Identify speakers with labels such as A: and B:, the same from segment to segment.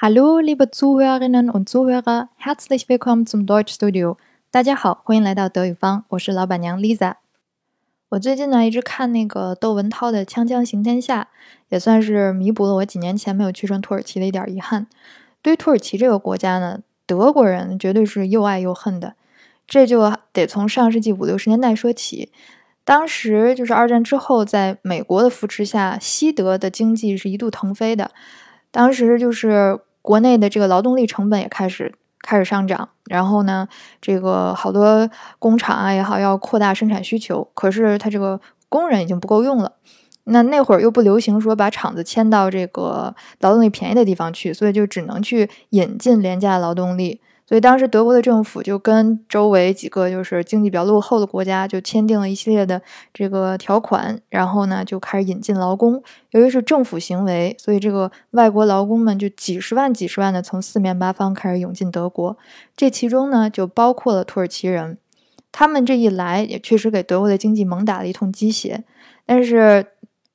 A: Hallo, liebe Zuhörerinnen und Zuhörer, herzlich willkommen zum Deutschstudio。大家好，欢迎来到德语方，我是老板娘 Lisa。我最近呢一直看那个窦文涛的《锵锵行天下》，也算是弥补了我几年前没有去成土耳其的一点遗憾。对于土耳其这个国家呢，德国人绝对是又爱又恨的。这就得从上世纪五六十年代说起。当时就是二战之后，在美国的扶持下，西德的经济是一度腾飞的。当时就是。国内的这个劳动力成本也开始开始上涨，然后呢，这个好多工厂啊也好，要扩大生产需求，可是它这个工人已经不够用了。那那会儿又不流行说把厂子迁到这个劳动力便宜的地方去，所以就只能去引进廉价劳动力。所以当时德国的政府就跟周围几个就是经济比较落后的国家就签订了一系列的这个条款，然后呢就开始引进劳工。由于是政府行为，所以这个外国劳工们就几十万、几十万的从四面八方开始涌进德国。这其中呢就包括了土耳其人，他们这一来也确实给德国的经济猛打了一通鸡血，但是。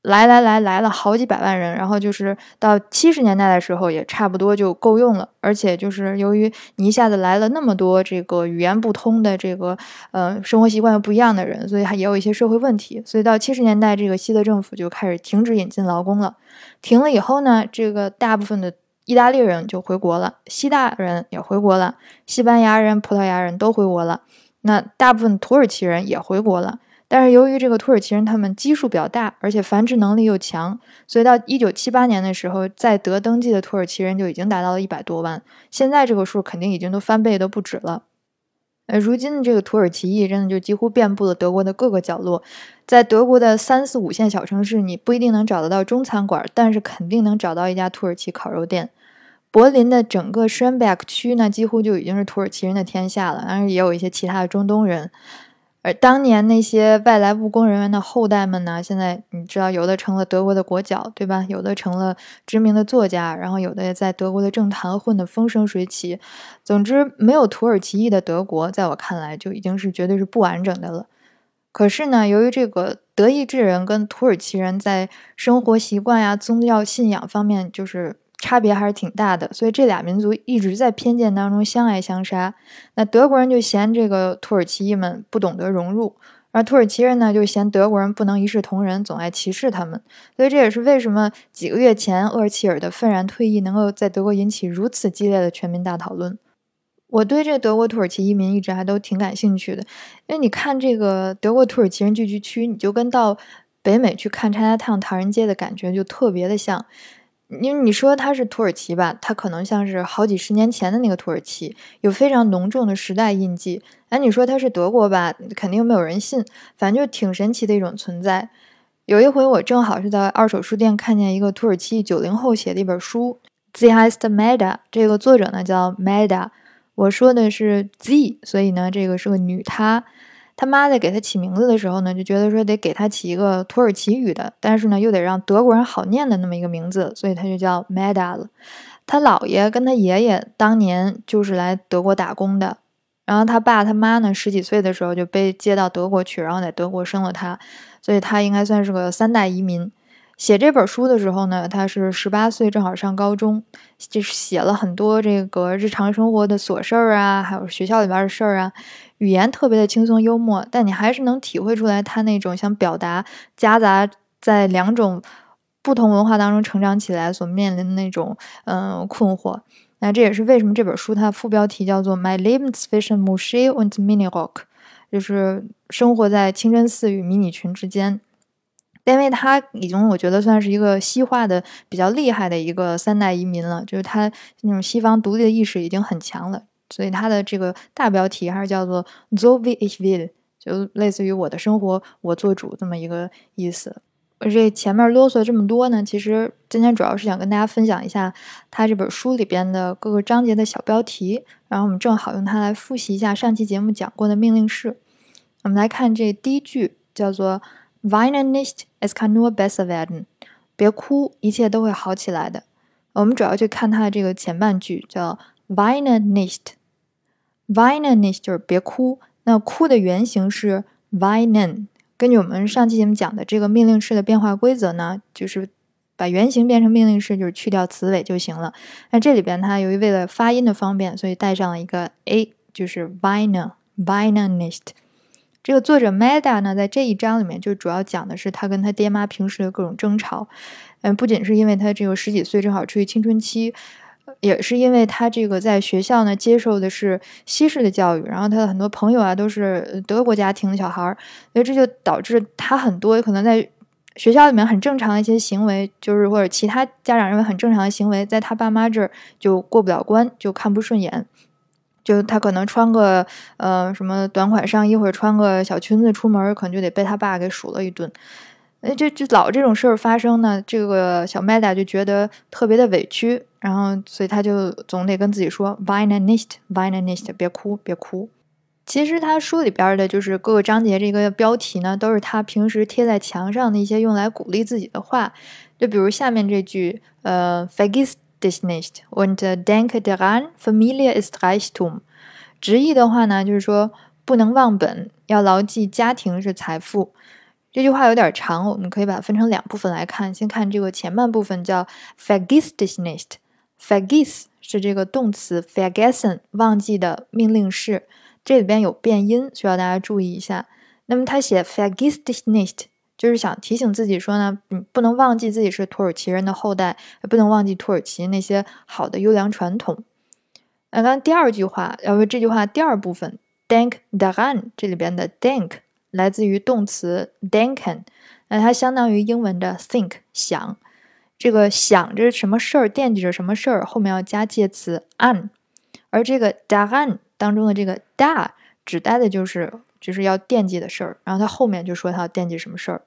A: 来来来来了好几百万人，然后就是到七十年代的时候，也差不多就够用了。而且就是由于你一下子来了那么多这个语言不通的这个呃生活习惯又不一样的人，所以还也有一些社会问题。所以到七十年代，这个西德政府就开始停止引进劳工了。停了以后呢，这个大部分的意大利人就回国了，希腊人也回国了，西班牙人、葡萄牙人都回国了。那大部分土耳其人也回国了。但是由于这个土耳其人他们基数比较大，而且繁殖能力又强，所以到一九七八年的时候，在德登记的土耳其人就已经达到了一百多万。现在这个数肯定已经都翻倍都不止了。呃，如今的这个土耳其裔真的就几乎遍布了德国的各个角落，在德国的三四五线小城市，你不一定能找得到中餐馆，但是肯定能找到一家土耳其烤肉店。柏林的整个 Schönberg 区呢，几乎就已经是土耳其人的天下了，当然也有一些其他的中东人。而当年那些外来务工人员的后代们呢？现在你知道，有的成了德国的国脚，对吧？有的成了知名的作家，然后有的也在德国的政坛混得风生水起。总之，没有土耳其裔的德国，在我看来就已经是绝对是不完整的了。可是呢，由于这个德意志人跟土耳其人在生活习惯呀、宗教信仰方面，就是。差别还是挺大的，所以这俩民族一直在偏见当中相爱相杀。那德国人就嫌这个土耳其裔们不懂得融入，而土耳其人呢就嫌德国人不能一视同仁，总爱歧视他们。所以这也是为什么几个月前厄齐尔的愤然退役能够在德国引起如此激烈的全民大讨论。我对这德国土耳其移民一直还都挺感兴趣的，因为你看这个德国土耳其人聚居区，你就跟到北美去看 Chinatown 唐人街的感觉就特别的像。因为你说它是土耳其吧，它可能像是好几十年前的那个土耳其，有非常浓重的时代印记。哎，你说它是德国吧，肯定没有人信。反正就挺神奇的一种存在。有一回我正好是在二手书店看见一个土耳其九零后写的一本书，Z Ist Meda，这个作者呢叫 Meda，我说的是 Z，所以呢这个是个女她。他妈在给他起名字的时候呢，就觉得说得给他起一个土耳其语的，但是呢又得让德国人好念的那么一个名字，所以他就叫 Meda 了。他姥爷跟他爷爷当年就是来德国打工的，然后他爸他妈呢十几岁的时候就被接到德国去，然后在德国生了他，所以他应该算是个三代移民。写这本书的时候呢，他是十八岁，正好上高中，就是写了很多这个日常生活的琐事儿啊，还有学校里边的事儿啊，语言特别的轻松幽默，但你还是能体会出来他那种想表达夹杂在两种不同文化当中成长起来所面临的那种嗯困惑。那这也是为什么这本书它的副标题叫做《My Living Zwischen m u s h e und Mini Rock》，就是生活在清真寺与迷你裙之间。因为他已经，我觉得算是一个西化的比较厉害的一个三代移民了，就是他那种西方独立的意识已经很强了，所以他的这个大标题还是叫做 “So wie ich will”，就类似于我的生活我做主这么一个意思。这前面啰嗦这么多呢，其实今天主要是想跟大家分享一下他这本书里边的各个章节的小标题，然后我们正好用它来复习一下上期节目讲过的命令式。我们来看这第一句，叫做。Weine nicht, es kann nur besser werden。别哭，一切都会好起来的。我们主要去看它的这个前半句，叫 Weine nicht。Weine nicht 就是别哭。那哭的原型是 weinen。根据我们上期节目讲的这个命令式的变化规则呢，就是把原型变成命令式，就是去掉词尾就行了。那这里边它由于为了发音的方便，所以带上了一个 a，就是 vina，vinanist。这个作者 Meda 呢，在这一章里面就主要讲的是他跟他爹妈平时的各种争吵。嗯，不仅是因为他这个十几岁正好处于青春期，也是因为他这个在学校呢接受的是西式的教育，然后他的很多朋友啊都是德国家庭的小孩儿，所以这就导致他很多可能在学校里面很正常的一些行为，就是或者其他家长认为很正常的行为，在他爸妈这儿就过不了关，就看不顺眼。就他可能穿个呃什么短款上衣或者穿个小裙子出门，可能就得被他爸给数了一顿。哎，就就老这种事儿发生呢，这个小麦达就觉得特别的委屈，然后所以他就总得跟自己说 “vina nicht”，“vina nicht”，别哭，别哭。其实他书里边的就是各个章节这个标题呢，都是他平时贴在墙上的一些用来鼓励自己的话。就比如下面这句，呃 fegist。Dich nicht und denke daran, Familie ist Reichtum。直译的话呢，就是说不能忘本，要牢记家庭是财富。这句话有点长，我们可以把它分成两部分来看。先看这个前半部分，叫 vergiss dich nicht。vergiss 是这个动词 vergessen 忘记的命令式，这里边有变音，需要大家注意一下。那么他写 vergiss dich nicht。就是想提醒自己说呢，嗯，不能忘记自己是土耳其人的后代，也不能忘记土耳其那些好的优良传统。那刚第二句话，要不这句话第二部分，denk daran，这里边的 denk 来自于动词 denken，那它相当于英文的 think 想。这个想着什么事儿，惦记着什么事儿，后面要加介词 an，而这个 daran 当中的这个 da 指代的就是。就是要惦记的事儿，然后他后面就说他要惦记什么事儿。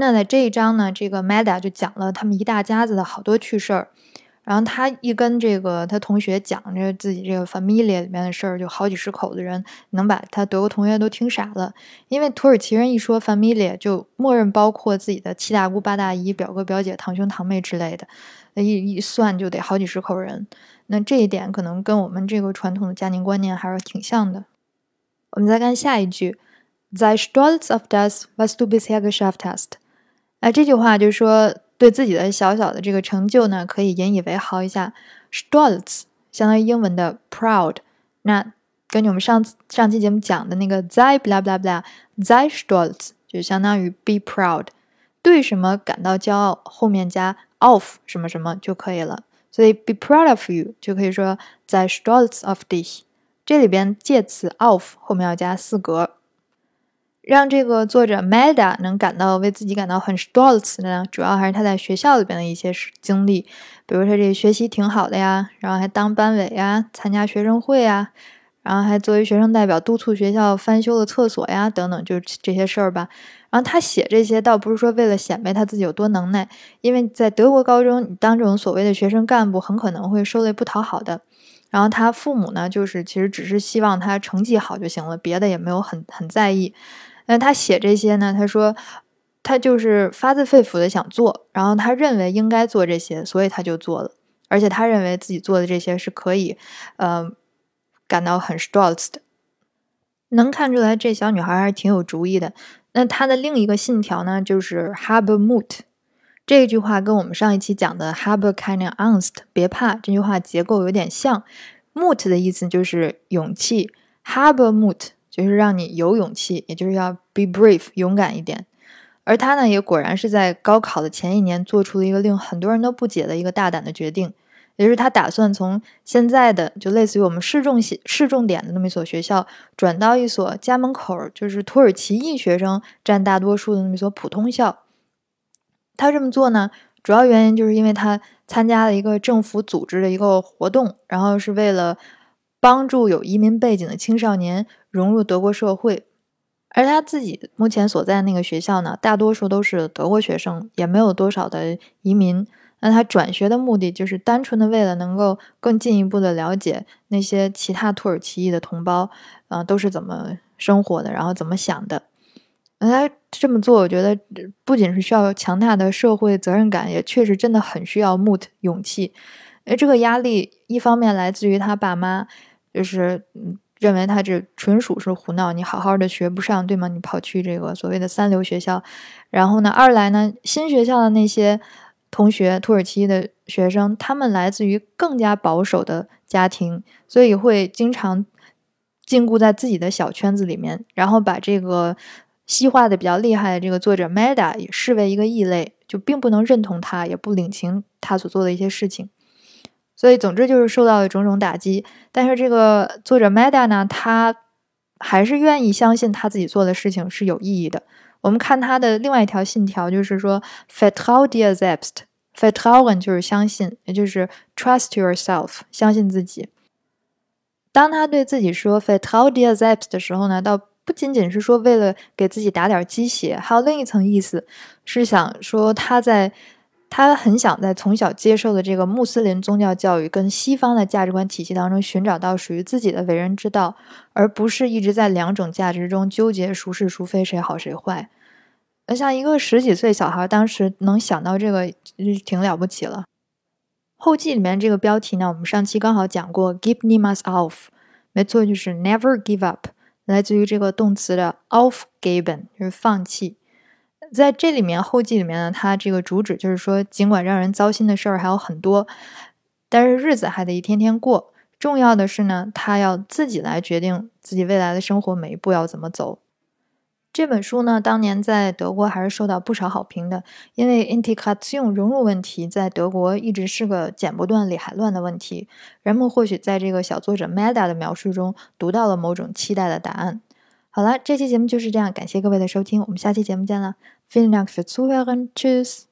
A: 那在这一章呢，这个 Meda 就讲了他们一大家子的好多趣事儿。然后他一跟这个他同学讲着自己这个 family 里面的事儿，就好几十口子人能把他德国同学都听傻了。因为土耳其人一说 family 就默认包括自己的七大姑八大姨、表哥表姐、堂兄堂妹之类的，一一算就得好几十口人。那这一点可能跟我们这个传统的家庭观念还是挺像的。我们再看下一句，Sei stolz auf das, was du bisher geschafft hast。那，这句话就是说，对自己的小小的这个成就呢，可以引以为豪一下。Stolz 相当于英文的 proud。那根据我们上次上期节目讲的那个 sei blah blah blah，sei stolz 就相当于 be proud，对什么感到骄傲，后面加 of 什么什么就可以了。所以 be proud of you 就可以说在 stolz auf dich。这里边介词 of 后面要加四格，让这个作者 Meda 能感到为自己感到很 stolz 的呢，主要还是他在学校里边的一些经历，比如说这学习挺好的呀，然后还当班委呀，参加学生会呀，然后还作为学生代表督促学校翻修了厕所呀，等等，就是这些事儿吧。然后他写这些倒不是说为了显摆他自己有多能耐，因为在德国高中，你当这种所谓的学生干部，很可能会受累不讨好的。然后他父母呢，就是其实只是希望他成绩好就行了，别的也没有很很在意。那他写这些呢，他说他就是发自肺腑的想做，然后他认为应该做这些，所以他就做了。而且他认为自己做的这些是可以，呃，感到很 stolz 的。能看出来这小女孩还是挺有主意的。那她的另一个信条呢，就是 habe Mut。这句话跟我们上一期讲的 “habe keine Angst”，别怕，这句话结构有点像。“Mut” 的意思就是勇气，“habe Mut” 就是让你有勇气，也就是要 be brave，勇敢一点。而他呢，也果然是在高考的前一年做出了一个令很多人都不解的一个大胆的决定，也就是他打算从现在的就类似于我们市重市市重点的那么一所学校，转到一所家门口就是土耳其裔学生占大多数的那么一所普通校。他这么做呢，主要原因就是因为他参加了一个政府组织的一个活动，然后是为了帮助有移民背景的青少年融入德国社会。而他自己目前所在那个学校呢，大多数都是德国学生，也没有多少的移民。那他转学的目的就是单纯的为了能够更进一步的了解那些其他土耳其裔的同胞，啊，都是怎么生活的，然后怎么想的。那他这么做，我觉得不仅是需要强大的社会责任感，也确实真的很需要 mood 勇气。哎，这个压力一方面来自于他爸妈，就是认为他这纯属是胡闹，你好好的学不上，对吗？你跑去这个所谓的三流学校，然后呢，二来呢，新学校的那些同学，土耳其的学生，他们来自于更加保守的家庭，所以会经常禁锢在自己的小圈子里面，然后把这个西化的比较厉害的这个作者 Meda 也视为一个异类，就并不能认同他，也不领情他所做的一些事情。所以，总之就是受到了种种打击。但是，这个作者 Meda 呢，他还是愿意相信他自己做的事情是有意义的。我们看他的另外一条信条，就是说 “Fatal dia selbst”，“Fatal” 就是相信，也就是 “Trust yourself”，相信自己。当他对自己说 “Fatal dia selbst” 的时候呢，倒不仅仅是说为了给自己打点鸡血，还有另一层意思，是想说他在。他很想在从小接受的这个穆斯林宗教教育跟西方的价值观体系当中寻找到属于自己的为人之道，而不是一直在两种价值中纠结孰是孰非谁好谁坏。那像一个十几岁小孩当时能想到这个，就挺了不起了。后记里面这个标题呢，我们上期刚好讲过，“Give nimas auf”，没错，就是 “never give up”，来自于这个动词的 “aufgeben”，就是放弃。在这里面后记里面呢，它这个主旨就是说，尽管让人糟心的事儿还有很多，但是日子还得一天天过。重要的是呢，他要自己来决定自己未来的生活每一步要怎么走。这本书呢，当年在德国还是受到不少好评的，因为 integration 融入问题在德国一直是个剪不断理还乱的问题。人们或许在这个小作者 Meda 的描述中读到了某种期待的答案。好了，这期节目就是这样，感谢各位的收听，我们下期节目见了。Vielen Dank fürs Zuhören. Tschüss.